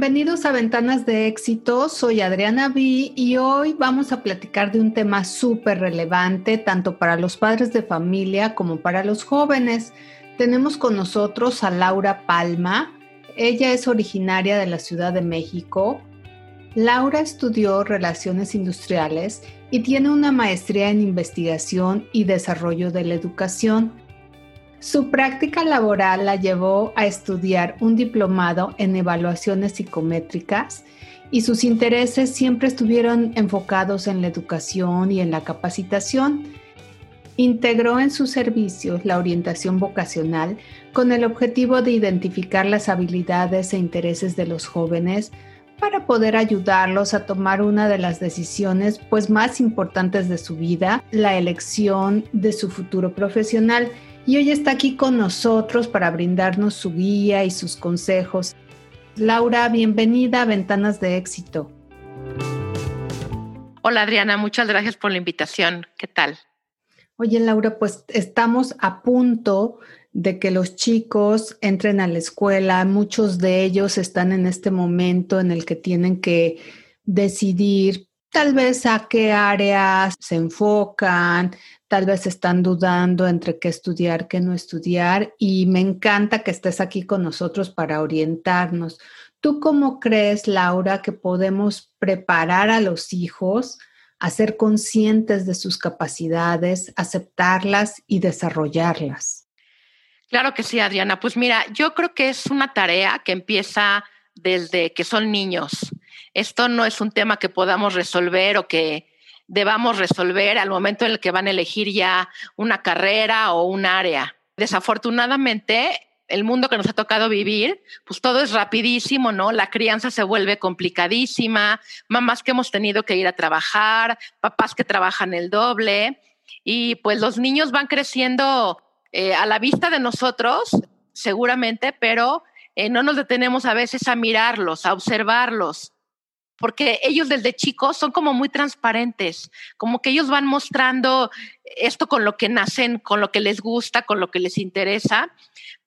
Bienvenidos a Ventanas de Éxito, soy Adriana B y hoy vamos a platicar de un tema súper relevante tanto para los padres de familia como para los jóvenes. Tenemos con nosotros a Laura Palma, ella es originaria de la Ciudad de México. Laura estudió Relaciones Industriales y tiene una maestría en Investigación y Desarrollo de la Educación. Su práctica laboral la llevó a estudiar un diplomado en evaluaciones psicométricas y sus intereses siempre estuvieron enfocados en la educación y en la capacitación. Integró en sus servicios la orientación vocacional con el objetivo de identificar las habilidades e intereses de los jóvenes para poder ayudarlos a tomar una de las decisiones pues más importantes de su vida, la elección de su futuro profesional y hoy está aquí con nosotros para brindarnos su guía y sus consejos. Laura, bienvenida a Ventanas de Éxito. Hola Adriana, muchas gracias por la invitación. ¿Qué tal? Oye Laura, pues estamos a punto de que los chicos entren a la escuela. Muchos de ellos están en este momento en el que tienen que decidir tal vez a qué áreas se enfocan, tal vez están dudando entre qué estudiar, qué no estudiar, y me encanta que estés aquí con nosotros para orientarnos. ¿Tú cómo crees, Laura, que podemos preparar a los hijos a ser conscientes de sus capacidades, aceptarlas y desarrollarlas? Claro que sí, Adriana. Pues mira, yo creo que es una tarea que empieza desde que son niños. Esto no es un tema que podamos resolver o que debamos resolver al momento en el que van a elegir ya una carrera o un área. Desafortunadamente, el mundo que nos ha tocado vivir, pues todo es rapidísimo, ¿no? La crianza se vuelve complicadísima, mamás que hemos tenido que ir a trabajar, papás que trabajan el doble, y pues los niños van creciendo eh, a la vista de nosotros, seguramente, pero eh, no nos detenemos a veces a mirarlos, a observarlos, porque ellos desde chicos son como muy transparentes, como que ellos van mostrando esto con lo que nacen, con lo que les gusta, con lo que les interesa,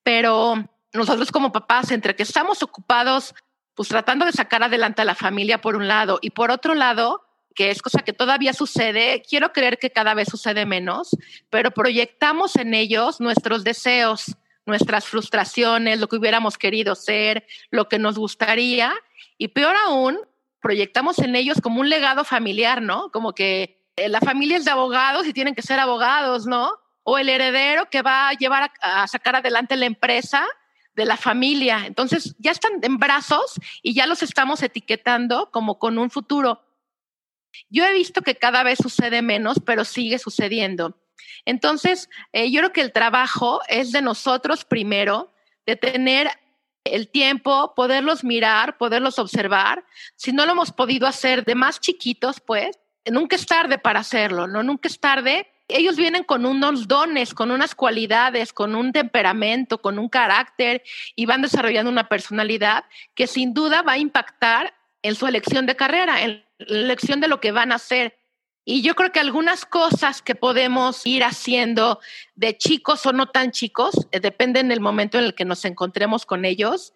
pero nosotros como papás, entre que estamos ocupados, pues tratando de sacar adelante a la familia por un lado y por otro lado, que es cosa que todavía sucede, quiero creer que cada vez sucede menos, pero proyectamos en ellos nuestros deseos, nuestras frustraciones, lo que hubiéramos querido ser, lo que nos gustaría, y peor aún, proyectamos en ellos como un legado familiar, ¿no? Como que eh, la familia es de abogados y tienen que ser abogados, ¿no? O el heredero que va a llevar a, sacar adelante la empresa de la familia. Entonces ya están en brazos y ya los estamos etiquetando como con un futuro. Yo he visto que cada vez sucede menos, pero sigue sucediendo. Entonces, eh, yo creo que el trabajo es de nosotros primero, de tener el tiempo, poderlos mirar, poderlos observar. Si no lo hemos podido hacer de más chiquitos, pues nunca es tarde para hacerlo, ¿no? Nunca es tarde. Ellos vienen con unos dones, con unas cualidades, con un temperamento, con un carácter y van desarrollando una personalidad que sin duda va a impactar en su elección de carrera, en la elección de lo que van a hacer. Y yo creo que algunas cosas que podemos ir haciendo de chicos o no tan chicos, eh, dependen del momento en el que nos encontremos con ellos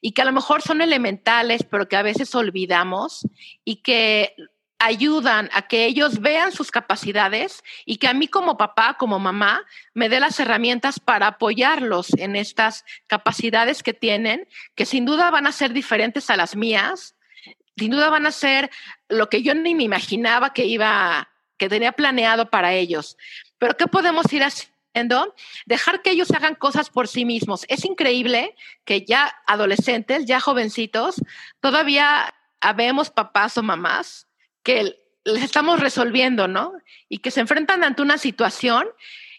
y que a lo mejor son elementales, pero que a veces olvidamos y que ayudan a que ellos vean sus capacidades y que a mí como papá, como mamá, me dé las herramientas para apoyarlos en estas capacidades que tienen, que sin duda van a ser diferentes a las mías, sin duda van a ser lo que yo ni me imaginaba que iba, que tenía planeado para ellos. Pero ¿qué podemos ir haciendo? Dejar que ellos hagan cosas por sí mismos. Es increíble que ya adolescentes, ya jovencitos, todavía habemos papás o mamás que les estamos resolviendo, ¿no? Y que se enfrentan ante una situación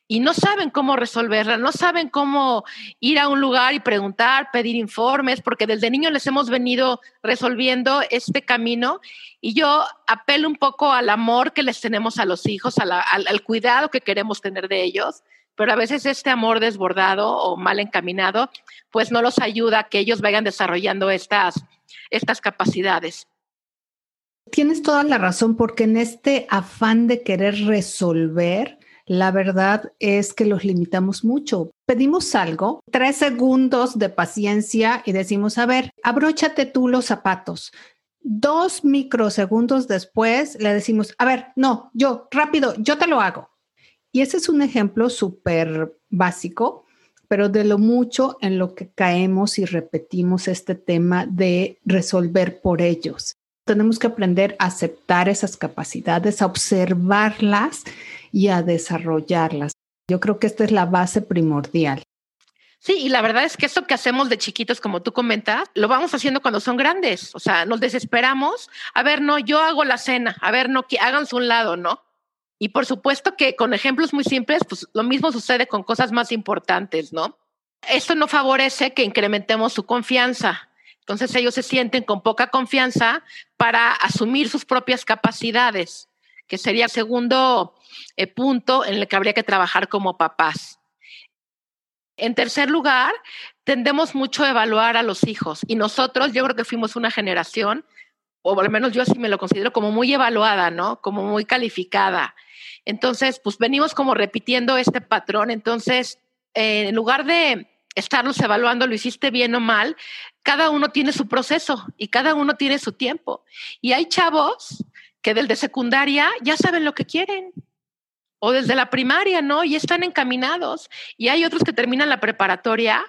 y no saben cómo resolverla, no saben cómo ir a un lugar y preguntar, pedir informes, porque desde niños les hemos venido resolviendo este camino y yo apelo un poco al amor que les tenemos a los hijos, al, cuidado que queremos tener de ellos, pero a veces este amor desbordado o mal encaminado, pues no los ayuda a que ellos vayan desarrollando estas, estas capacidades. Tienes toda la razón, porque en este afán de querer resolver, la verdad es que los limitamos mucho. Pedimos algo, tres segundos de paciencia y decimos, a ver, abróchate tú los zapatos. Dos microsegundos después le decimos, a ver, no, yo, rápido, yo te lo hago. Y ese es un ejemplo súper básico, pero de lo mucho en lo que caemos y repetimos este tema de resolver por ellos. Tenemos que aprender a aceptar esas capacidades, a observarlas y a desarrollarlas. Yo creo que esta es la base primordial. Sí, y la verdad es que eso que hacemos de chiquitos, como tú comentas, lo vamos haciendo cuando son grandes. O sea, nos desesperamos. A ver, no, yo hago la cena. A ver, no, que háganse un lado, ¿no? Y por supuesto que con ejemplos muy simples, pues lo mismo sucede con cosas más importantes, ¿no? Esto no favorece que incrementemos su confianza. Entonces ellos se sienten con poca confianza para asumir sus propias capacidades, que sería el segundo eh, punto en el que habría que trabajar como papás. En tercer lugar, tendemos mucho a evaluar a los hijos y nosotros, yo creo que fuimos una generación, o al menos yo así me lo considero como muy evaluada, ¿no? Como muy calificada. Entonces, pues venimos como repitiendo este patrón. Entonces, eh, en lugar de estarlos evaluando, lo hiciste bien o mal, cada uno tiene su proceso y cada uno tiene su tiempo. Y hay chavos que desde secundaria ya saben lo que quieren. O desde la primaria, ¿no? Y están encaminados. Y hay otros que terminan la preparatoria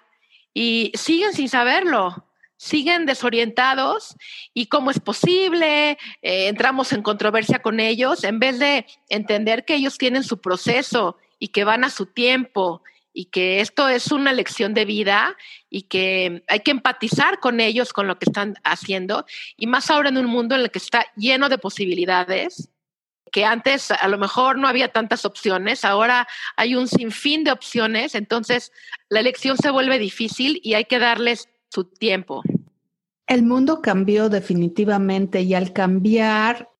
y siguen sin saberlo siguen desorientados y cómo es posible, eh, entramos en controversia con ellos, en vez de entender que ellos tienen su proceso y que van a su tiempo y que esto es una lección de vida y que hay que empatizar con ellos, con lo que están haciendo, y más ahora en un mundo en el que está lleno de posibilidades, que antes a lo mejor no había tantas opciones, ahora hay un sinfín de opciones, entonces la elección se vuelve difícil y hay que darles su tiempo. El mundo cambió definitivamente y al cambiar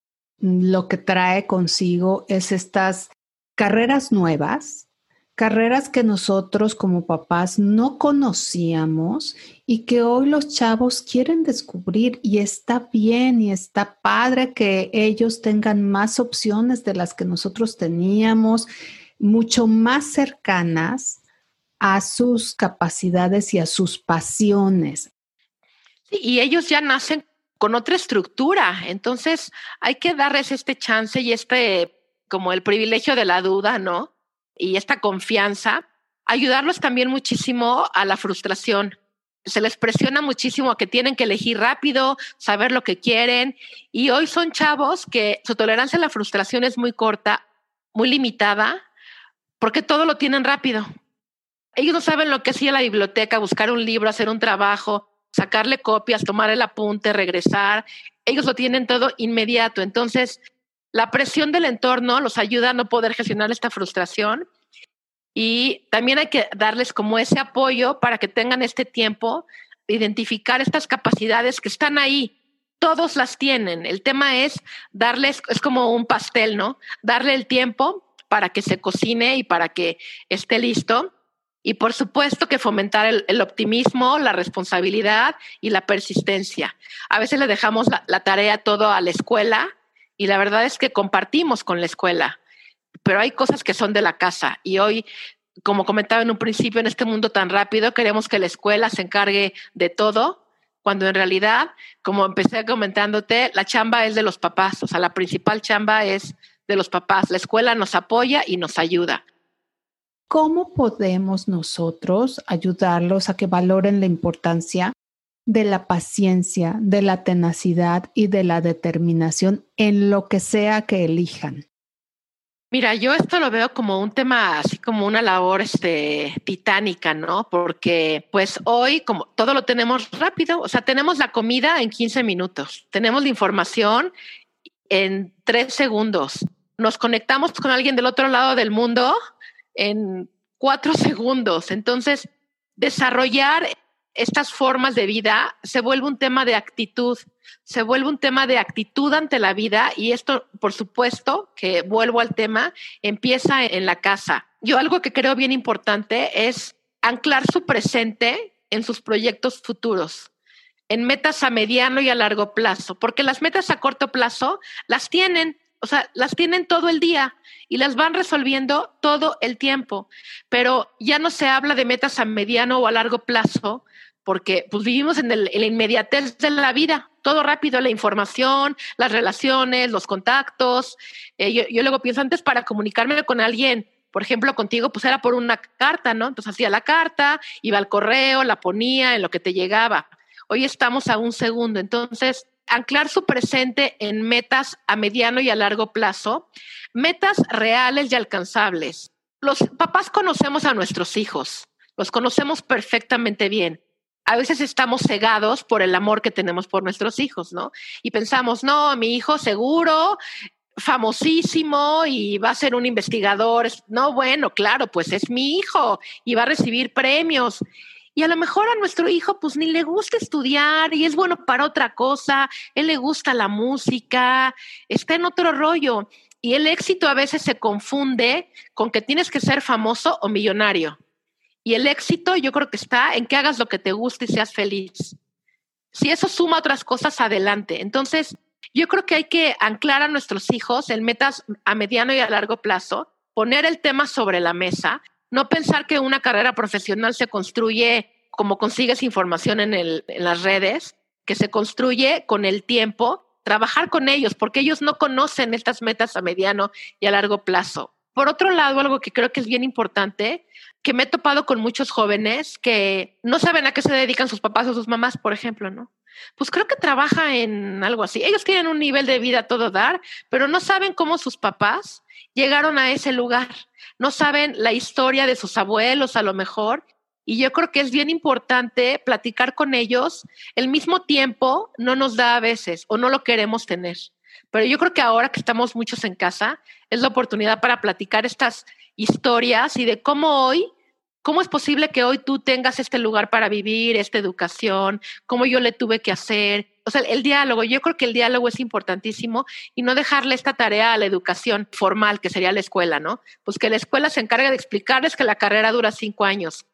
lo que trae consigo es estas carreras nuevas, carreras que nosotros como papás no conocíamos y que hoy los chavos quieren descubrir y está bien y está padre que ellos tengan más opciones de las que nosotros teníamos, mucho más cercanas a sus capacidades y a sus pasiones. y ellos ya nacen con otra estructura, entonces hay que darles este chance y este, como el privilegio de la duda, ¿no? Y esta confianza, ayudarlos también muchísimo a la frustración. Se les presiona muchísimo a que tienen que elegir rápido, saber lo que quieren. Y hoy son chavos que su tolerancia a la frustración es muy corta, muy limitada, porque todo lo tienen rápido. Ellos no saben lo que es a la biblioteca, buscar un libro, hacer un trabajo, sacarle copias, tomar el apunte, regresar. Ellos lo tienen todo inmediato. Entonces, la presión del entorno los ayuda a no poder gestionar esta frustración y también hay que darles como ese apoyo para que tengan este tiempo de identificar estas capacidades que están ahí. Todos las tienen. El tema es darles, es como un pastel, ¿no? Darle el tiempo para que se cocine y para que esté listo y por supuesto que fomentar el, optimismo, la responsabilidad y la persistencia. A veces le dejamos la, tarea todo a la escuela y la verdad es que compartimos con la escuela, pero hay cosas que son de la casa y hoy como comentaba en un principio, en este mundo tan rápido, queremos que la escuela se encargue de todo, cuando en realidad, como empecé comentándote, la chamba es de los papás, o sea, la principal chamba es de los papás. La escuela nos apoya y nos ayuda. ¿Cómo podemos nosotros ayudarlos a que valoren la importancia de la paciencia, de la tenacidad y de la determinación en lo que sea que elijan? Mira, yo esto lo veo como un tema, así como una labor este, titánica, ¿no? Porque pues hoy como todo lo tenemos rápido, o sea, tenemos la comida en 15 minutos, tenemos la información en tres segundos, nos conectamos con alguien del otro lado del mundo en cuatro segundos. Entonces, desarrollar estas formas de vida se vuelve un tema de actitud, se vuelve un tema de actitud ante la vida y esto, por supuesto, que vuelvo al tema, empieza en la casa. Yo algo que creo bien importante es anclar su presente en sus proyectos futuros, en metas a mediano y a largo plazo, porque las metas a corto plazo las tienen, o sea, las tienen todo el día y las van resolviendo todo el tiempo, pero ya no se habla de metas a mediano o a largo plazo porque pues vivimos en, el, la inmediatez de la vida, todo rápido, la información, las relaciones, los contactos. Eh, yo, yo luego pienso antes para comunicarme con alguien, por ejemplo, contigo, pues era por una carta, ¿no? Entonces hacía la carta, iba al correo, la ponía en lo que te llegaba. Hoy estamos a un segundo, entonces anclar su presente en metas a mediano y a largo plazo, metas reales y alcanzables. Los papás conocemos a nuestros hijos, los conocemos perfectamente bien. A veces estamos cegados por el amor que tenemos por nuestros hijos, ¿no? Y pensamos, no, mi hijo seguro, famosísimo y va a ser un investigador. No, bueno, claro, pues es mi hijo y va a recibir premios. Y a lo mejor a nuestro hijo pues ni le gusta estudiar y es bueno para otra cosa, él le gusta la música, está en otro rollo. Y el éxito a veces se confunde con que tienes que ser famoso o millonario. Y el éxito yo creo que está en que hagas lo que te guste y seas feliz. Si eso suma otras cosas, adelante. Entonces, yo creo que hay que anclar a nuestros hijos en metas a mediano y a largo plazo, poner el tema sobre la mesa no pensar que una carrera profesional se construye como consigues información en, el, en las redes, que se construye con el tiempo, trabajar con ellos, porque ellos no conocen estas metas a mediano y a largo plazo. Por otro lado, algo que creo que es bien importante, que me he topado con muchos jóvenes que no saben a qué se dedican sus papás o sus mamás, por ejemplo, ¿no? Pues creo que trabaja en algo así. Ellos tienen un nivel de vida todo dar, pero no saben cómo sus papás llegaron a ese lugar. No saben la historia de sus abuelos a lo mejor. Y yo creo que es bien importante platicar con ellos. El mismo tiempo no nos da a veces o no lo queremos tener. Pero yo creo que ahora que estamos muchos en casa, es la oportunidad para platicar estas historias y de cómo hoy ¿Cómo es posible que hoy tú tengas este lugar para vivir, esta educación? ¿Cómo yo le tuve que hacer? O sea, el diálogo, yo creo que el diálogo es importantísimo y no dejarle esta tarea a la educación formal, que sería la escuela, ¿no? Pues que la escuela se encargue de explicarles que la carrera dura cinco años.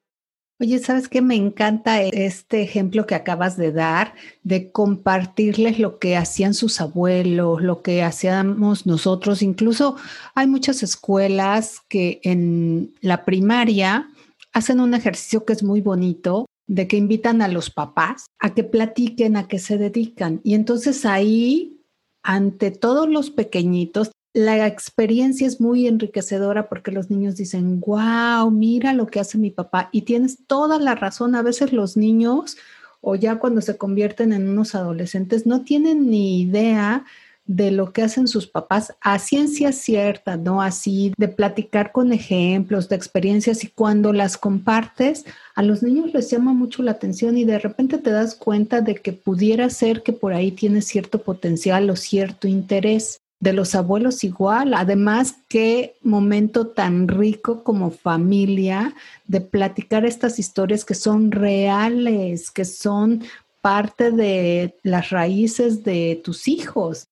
Oye, ¿sabes qué? Me encanta este ejemplo que acabas de dar, de compartirles lo que hacían sus abuelos, lo que hacíamos nosotros. Incluso hay muchas escuelas que en la primaria hacen un ejercicio que es muy bonito, de que invitan a los papás a que platiquen a qué se dedican. Y entonces ahí, ante todos los pequeñitos, la experiencia es muy enriquecedora porque los niños dicen, wow, mira lo que hace mi papá. Y tienes toda la razón, a veces los niños o ya cuando se convierten en unos adolescentes no tienen ni idea de lo que hacen sus papás a ciencia cierta, ¿no? Así, de platicar con ejemplos, de experiencias y cuando las compartes, a los niños les llama mucho la atención y de repente te das cuenta de que pudiera ser que por ahí tienes cierto potencial o cierto interés. De los abuelos igual, además qué momento tan rico como familia de platicar estas historias que son reales, que son parte de las raíces de tus hijos.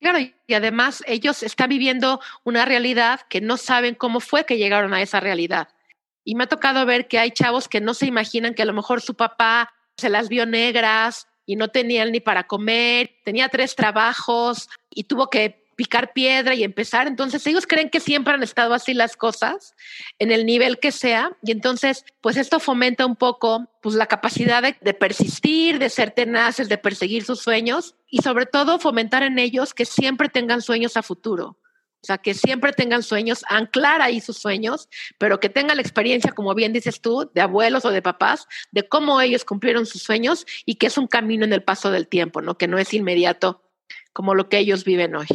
Claro, y además ellos están viviendo una realidad que no saben cómo fue que llegaron a esa realidad. Y me ha tocado ver que hay chavos que no se imaginan que a lo mejor su papá se las vio negras y no tenían ni para comer, tenía tres trabajos y tuvo que picar piedra y empezar. Entonces ellos creen que siempre han estado así las cosas, en el nivel que sea, y entonces pues esto fomenta un poco pues la capacidad de, persistir, de ser tenaces, de perseguir sus sueños y sobre todo fomentar en ellos que siempre tengan sueños a futuro. O sea, que siempre tengan sueños, anclar ahí sus sueños, pero que tengan la experiencia, como bien dices tú, de abuelos o de papás, de cómo ellos cumplieron sus sueños y que es un camino en el paso del tiempo, ¿no? Que no es inmediato como lo que ellos viven hoy.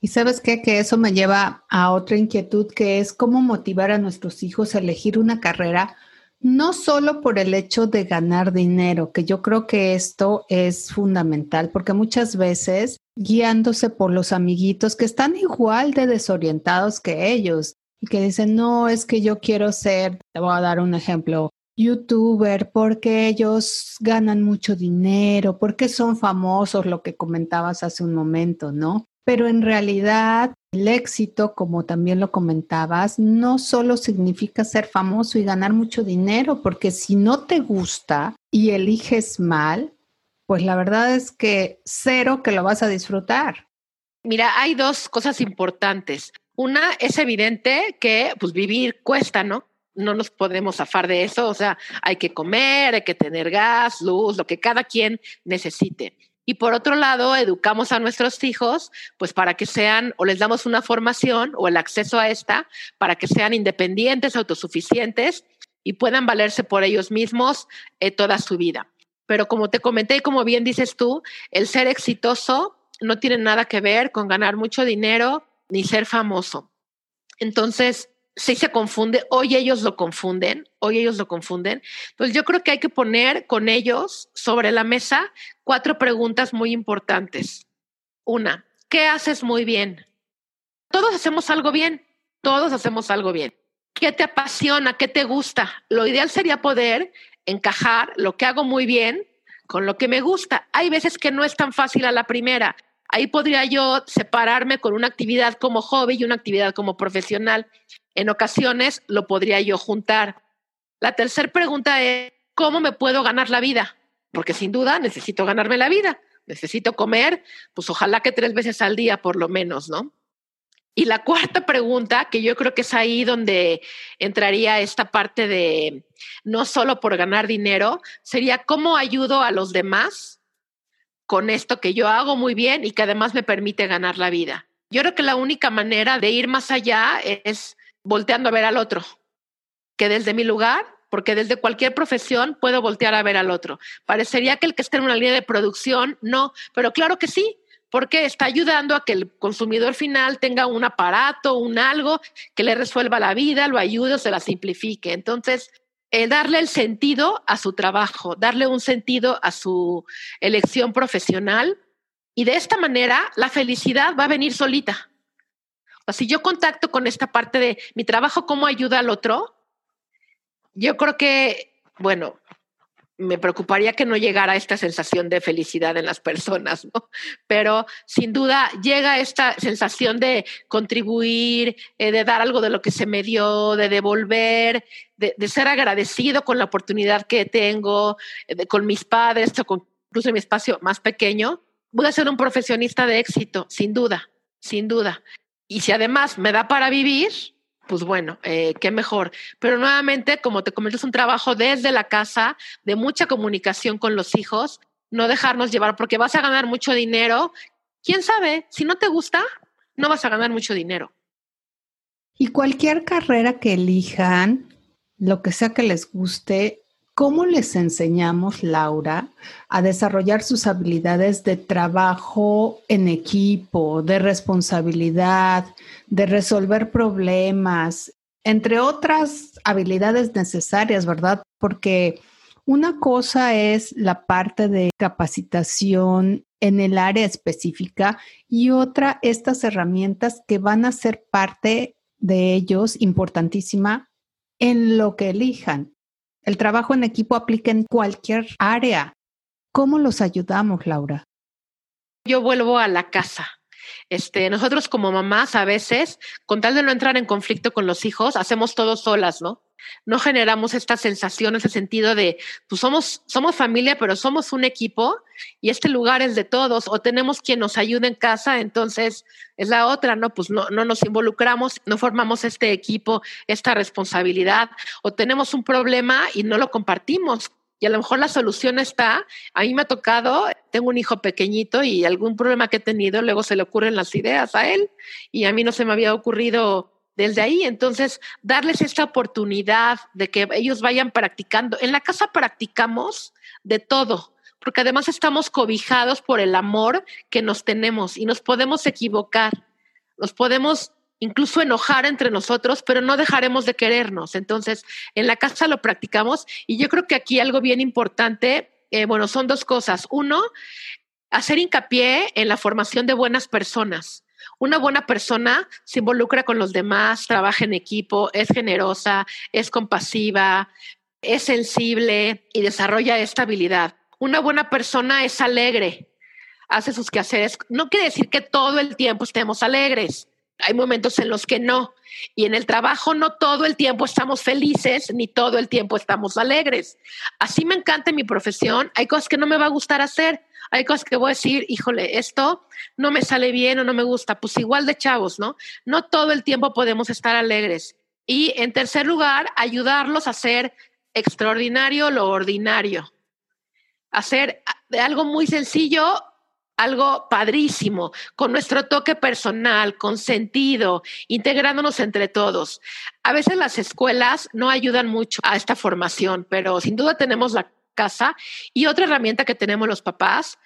Y sabes qué, que eso me lleva a otra inquietud que es cómo motivar a nuestros hijos a elegir una carrera, no solo por el hecho de ganar dinero, que yo creo que esto es fundamental, porque muchas veces guiándose por los amiguitos que están igual de desorientados que ellos y que dicen, no, es que yo quiero ser, te voy a dar un ejemplo, youtuber porque ellos ganan mucho dinero, porque son famosos, lo que comentabas hace un momento, ¿no? Pero en realidad el éxito, como también lo comentabas, no solo significa ser famoso y ganar mucho dinero, porque si no te gusta y eliges mal, pues la verdad es que cero que lo vas a disfrutar. Mira, hay dos cosas importantes. Una es evidente que pues vivir cuesta, ¿no? No nos podemos zafar de eso, o sea, hay que comer, hay que tener gas, luz, lo que cada quien necesite. Y por otro lado, educamos a nuestros hijos, pues para que sean, o les damos una formación o el acceso a esta, para que sean independientes, autosuficientes y puedan valerse por ellos mismos eh, toda su vida. Pero como te comenté y como bien dices tú, el ser exitoso no tiene nada que ver con ganar mucho dinero ni ser famoso. Entonces, si se confunde, hoy ellos lo confunden, hoy ellos lo confunden. Pues yo creo que hay que poner con ellos sobre la mesa cuatro preguntas muy importantes. Una, ¿qué haces muy bien? Todos hacemos algo bien, todos hacemos algo bien. ¿Qué te apasiona? ¿Qué te gusta? Lo ideal sería poder encajar lo que hago muy bien con lo que me gusta. Hay veces que no es tan fácil a la primera. Ahí podría yo separarme con una actividad como hobby y una actividad como profesional. En ocasiones lo podría yo juntar. La tercera pregunta es, ¿cómo me puedo ganar la vida? Porque sin duda necesito ganarme la vida. Necesito comer, pues ojalá que tres veces al día por lo menos, ¿no? Y la cuarta pregunta, que yo creo que es ahí donde entraría esta parte de no solo por ganar dinero, sería cómo ayudo a los demás con esto que yo hago muy bien y que además me permite ganar la vida. Yo creo que la única manera de ir más allá es volteando a ver al otro, que desde mi lugar, porque desde cualquier profesión puedo voltear a ver al otro. Parecería que el que esté en una línea de producción, no, pero claro que sí, porque está ayudando a que el consumidor final tenga un aparato, un algo que le resuelva la vida, lo ayude se la simplifique. Entonces, eh, darle el sentido a su trabajo, darle un sentido a su elección profesional y de esta manera la felicidad va a venir solita. Si yo contacto con esta parte de mi trabajo, cómo ayuda al otro, yo creo que, bueno, me preocuparía que no llegara esta sensación de felicidad en las personas, ¿no? Pero sin duda llega esta sensación de contribuir, eh, de dar algo de lo que se me dio, de devolver, de, ser agradecido con la oportunidad que tengo, eh, con mis padres, incluso en mi espacio más pequeño. Voy a ser un profesionista de éxito, sin duda, sin duda. Y si además me da para vivir, pues bueno, eh, qué mejor. Pero nuevamente, como te comento, es un trabajo desde la casa, de mucha comunicación con los hijos, no dejarnos llevar, porque vas a ganar mucho dinero. ¿Quién sabe? Si no te gusta, no vas a ganar mucho dinero. Y cualquier carrera que elijan, lo que sea que les guste, ¿Cómo les enseñamos, Laura, a desarrollar sus habilidades de trabajo en equipo, de responsabilidad, de resolver problemas, entre otras habilidades necesarias, ¿verdad? Porque una cosa es la parte de capacitación en el área específica y otra estas herramientas que van a ser parte de ellos importantísima en lo que elijan. El trabajo en equipo aplica en cualquier área. ¿Cómo los ayudamos, Laura? Yo vuelvo a la casa. Este, nosotros como mamás a veces, con tal de no entrar en conflicto con los hijos, hacemos todo solas, ¿no? No generamos esta sensación, ese sentido de, pues somos, somos familia, pero somos un equipo y este lugar es de todos, o tenemos quien nos ayude en casa, entonces es la otra, ¿no? Pues no, no nos involucramos, no formamos este equipo, esta responsabilidad, o tenemos un problema y no lo compartimos y a lo mejor la solución está, a mí me ha tocado, tengo un hijo pequeñito y algún problema que he tenido, luego se le ocurren las ideas a él y a mí no se me había ocurrido desde ahí. Entonces, darles esta oportunidad de que ellos vayan practicando. En la casa practicamos de todo, porque además estamos cobijados por el amor que nos tenemos y nos podemos equivocar, nos podemos incluso enojar entre nosotros, pero no dejaremos de querernos. Entonces, en la casa lo practicamos y yo creo que aquí algo bien importante, eh, bueno, son dos cosas. Uno, hacer hincapié en la formación de buenas personas. Una buena persona se involucra con los demás, trabaja en equipo, es generosa, es compasiva, es sensible y desarrolla esta habilidad. Una buena persona es alegre, hace sus quehaceres. No quiere decir que todo el tiempo estemos alegres, hay momentos en los que no. Y en el trabajo no todo el tiempo estamos felices, ni todo el tiempo estamos alegres. Así me encanta mi profesión. Hay cosas que no me va a gustar hacer. Hay cosas que voy a decir, híjole, esto no me sale bien o no me gusta. Pues igual de chavos, ¿no? No todo el tiempo podemos estar alegres. Y en tercer lugar, ayudarlos a hacer extraordinario lo ordinario. Hacer de algo muy sencillo algo padrísimo, con nuestro toque personal, con sentido, integrándonos entre todos. A veces las escuelas no ayudan mucho a esta formación, pero sin duda tenemos la casa y otra herramienta que tenemos los papás,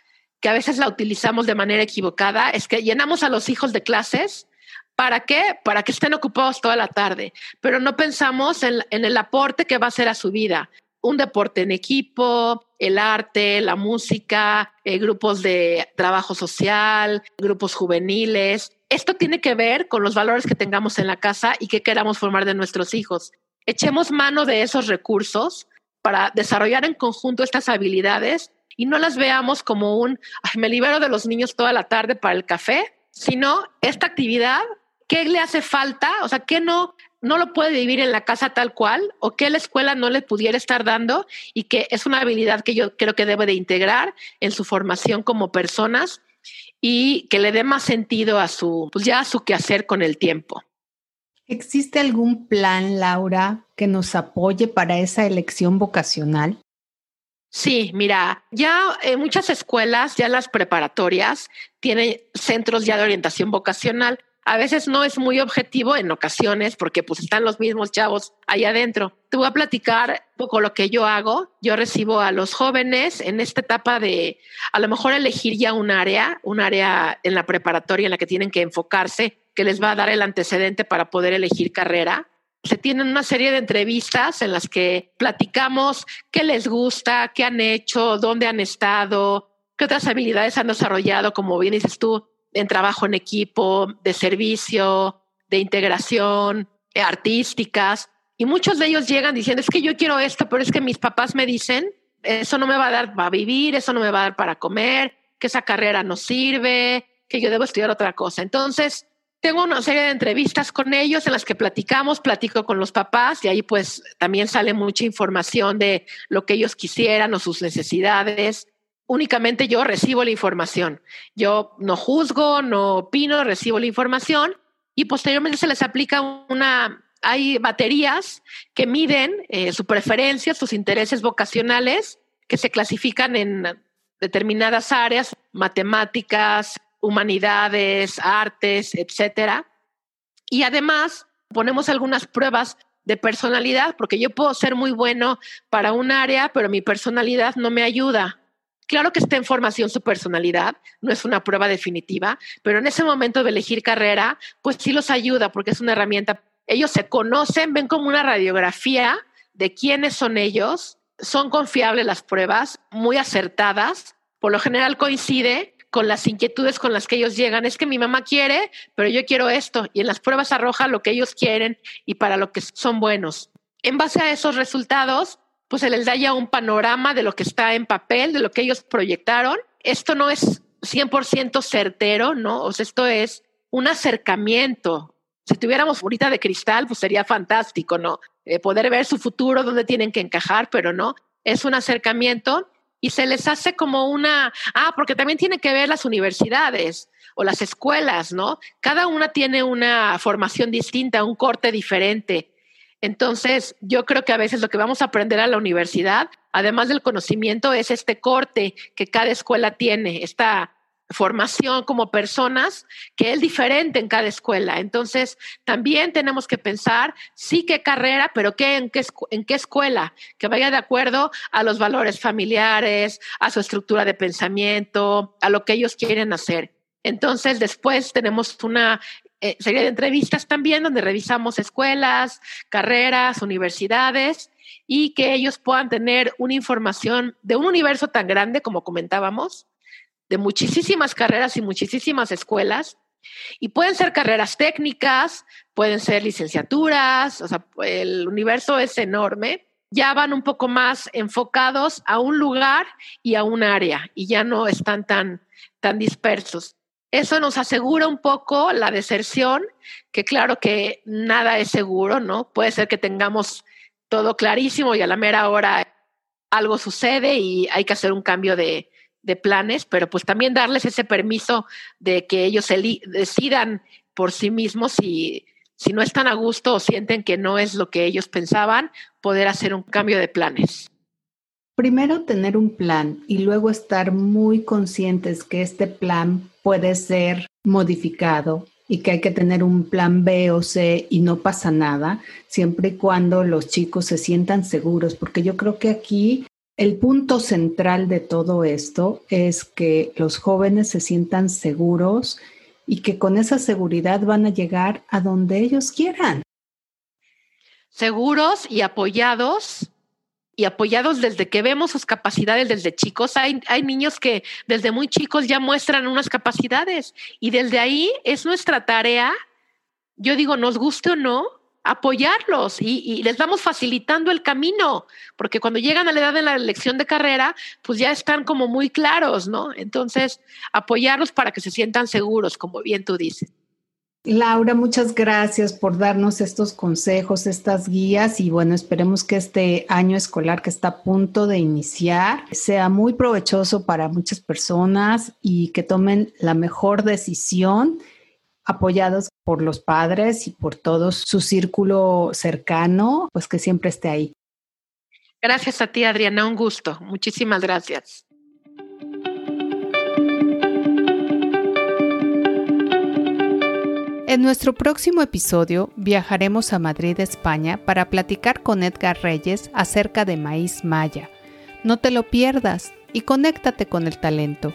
que a veces la utilizamos de manera equivocada, es que llenamos a los hijos de clases. ¿Para qué? Para que estén ocupados toda la tarde, pero no pensamos en, el aporte que va a hacer a su vida un deporte en equipo, el arte, la música, eh, grupos de trabajo social, grupos juveniles. Esto tiene que ver con los valores que tengamos en la casa y que queramos formar de nuestros hijos. Echemos mano de esos recursos para desarrollar en conjunto estas habilidades y no las veamos como un, me libero de los niños toda la tarde para el café, sino esta actividad, ¿qué le hace falta? O sea, ¿qué no no lo puede vivir en la casa tal cual o que la escuela no le pudiera estar dando y que es una habilidad que yo creo que debe de integrar en su formación como personas y que le dé más sentido a su, pues ya a su quehacer con el tiempo. ¿Existe algún plan, Laura, que nos apoye para esa elección vocacional? Sí, mira, ya en muchas escuelas, ya las preparatorias, tienen centros ya de orientación vocacional a veces no es muy objetivo en ocasiones porque pues están los mismos chavos ahí adentro. Te voy a platicar un poco lo que yo hago. Yo recibo a los jóvenes en esta etapa de a lo mejor elegir ya un área, un área en la preparatoria en la que tienen que enfocarse, que les va a dar el antecedente para poder elegir carrera. Se tienen una serie de entrevistas en las que platicamos qué les gusta, qué han hecho, dónde han estado, qué otras habilidades han desarrollado, como bien dices tú, en trabajo en equipo, de servicio, de integración, artísticas. Y muchos de ellos llegan diciendo, es que yo quiero esto, pero es que mis papás me dicen, eso no me va a dar para vivir, eso no me va a dar para comer, que esa carrera no sirve, que yo debo estudiar otra cosa. Entonces, tengo una serie de entrevistas con ellos en las que platicamos, platico con los papás y ahí pues también sale mucha información de lo que ellos quisieran o sus necesidades únicamente yo recibo la información. Yo no juzgo, no opino, recibo la información y posteriormente se les aplica una, hay baterías que miden eh, su preferencia, sus intereses vocacionales, que se clasifican en determinadas áreas, matemáticas, humanidades, artes, etcétera. Y además ponemos algunas pruebas de personalidad, porque yo puedo ser muy bueno para un área, pero mi personalidad no me ayuda. Claro que está en formación su personalidad, no es una prueba definitiva, pero en ese momento de elegir carrera, pues sí los ayuda porque es una herramienta. Ellos se conocen, ven como una radiografía de quiénes son ellos, son confiables las pruebas, muy acertadas, por lo general coincide con las inquietudes con las que ellos llegan. Es que mi mamá quiere, pero yo quiero esto. Y en las pruebas arroja lo que ellos quieren y para lo que son buenos. En base a esos resultados, pues se les da ya un panorama de lo que está en papel, de lo que ellos proyectaron. Esto no es 100% certero, ¿no? O sea, esto es un acercamiento. Si tuviéramos bonita de cristal, pues sería fantástico, ¿no? Eh, poder ver su futuro, dónde tienen que encajar, pero no. Es un acercamiento y se les hace como una, ah, porque también tiene que ver las universidades o las escuelas, ¿no? Cada una tiene una formación distinta, un corte diferente. Entonces, yo creo que a veces lo que vamos a aprender a la universidad, además del conocimiento, es este corte que cada escuela tiene, esta formación como personas que es diferente en cada escuela. Entonces, también tenemos que pensar, sí, qué carrera, pero qué, en, qué, escuela, que vaya de acuerdo a los valores familiares, a su estructura de pensamiento, a lo que ellos quieren hacer. Entonces, después tenemos una eh, serie de entrevistas también donde revisamos escuelas, carreras, universidades y que ellos puedan tener una información de un universo tan grande como comentábamos, de muchísimas carreras y muchísimas escuelas. Y pueden ser carreras técnicas, pueden ser licenciaturas, o sea, el universo es enorme. Ya van un poco más enfocados a un lugar y a un área y ya no están tan, tan dispersos. Eso nos asegura un poco la deserción, que claro que nada es seguro, ¿no? Puede ser que tengamos todo clarísimo y a la mera hora algo sucede y hay que hacer un cambio de, de planes, pero pues también darles ese permiso de que ellos decidan por sí mismos si, si no están a gusto o sienten que no es lo que ellos pensaban, poder hacer un cambio de planes. Primero tener un plan y luego estar muy conscientes que este plan puede ser modificado y que hay que tener un plan B o C y no pasa nada, siempre y cuando los chicos se sientan seguros, porque yo creo que aquí el punto central de todo esto es que los jóvenes se sientan seguros y que con esa seguridad van a llegar a donde ellos quieran. Seguros y apoyados y apoyados desde que vemos sus capacidades desde chicos. Hay, hay niños que desde muy chicos ya muestran unas capacidades y desde ahí es nuestra tarea, yo digo, nos guste o no, apoyarlos y, les vamos facilitando el camino, porque cuando llegan a la edad de la elección de carrera, pues ya están como muy claros, ¿no? Entonces, apoyarlos para que se sientan seguros, como bien tú dices. Laura, muchas gracias por darnos estos consejos, estas guías y bueno, esperemos que este año escolar que está a punto de iniciar sea muy provechoso para muchas personas y que tomen la mejor decisión apoyados por los padres y por todo su círculo cercano, pues que siempre esté ahí. Gracias a ti, Adriana, un gusto. Muchísimas gracias. En nuestro próximo episodio viajaremos a Madrid, España, para platicar con Edgar Reyes acerca de maíz maya. No te lo pierdas y conéctate con el talento.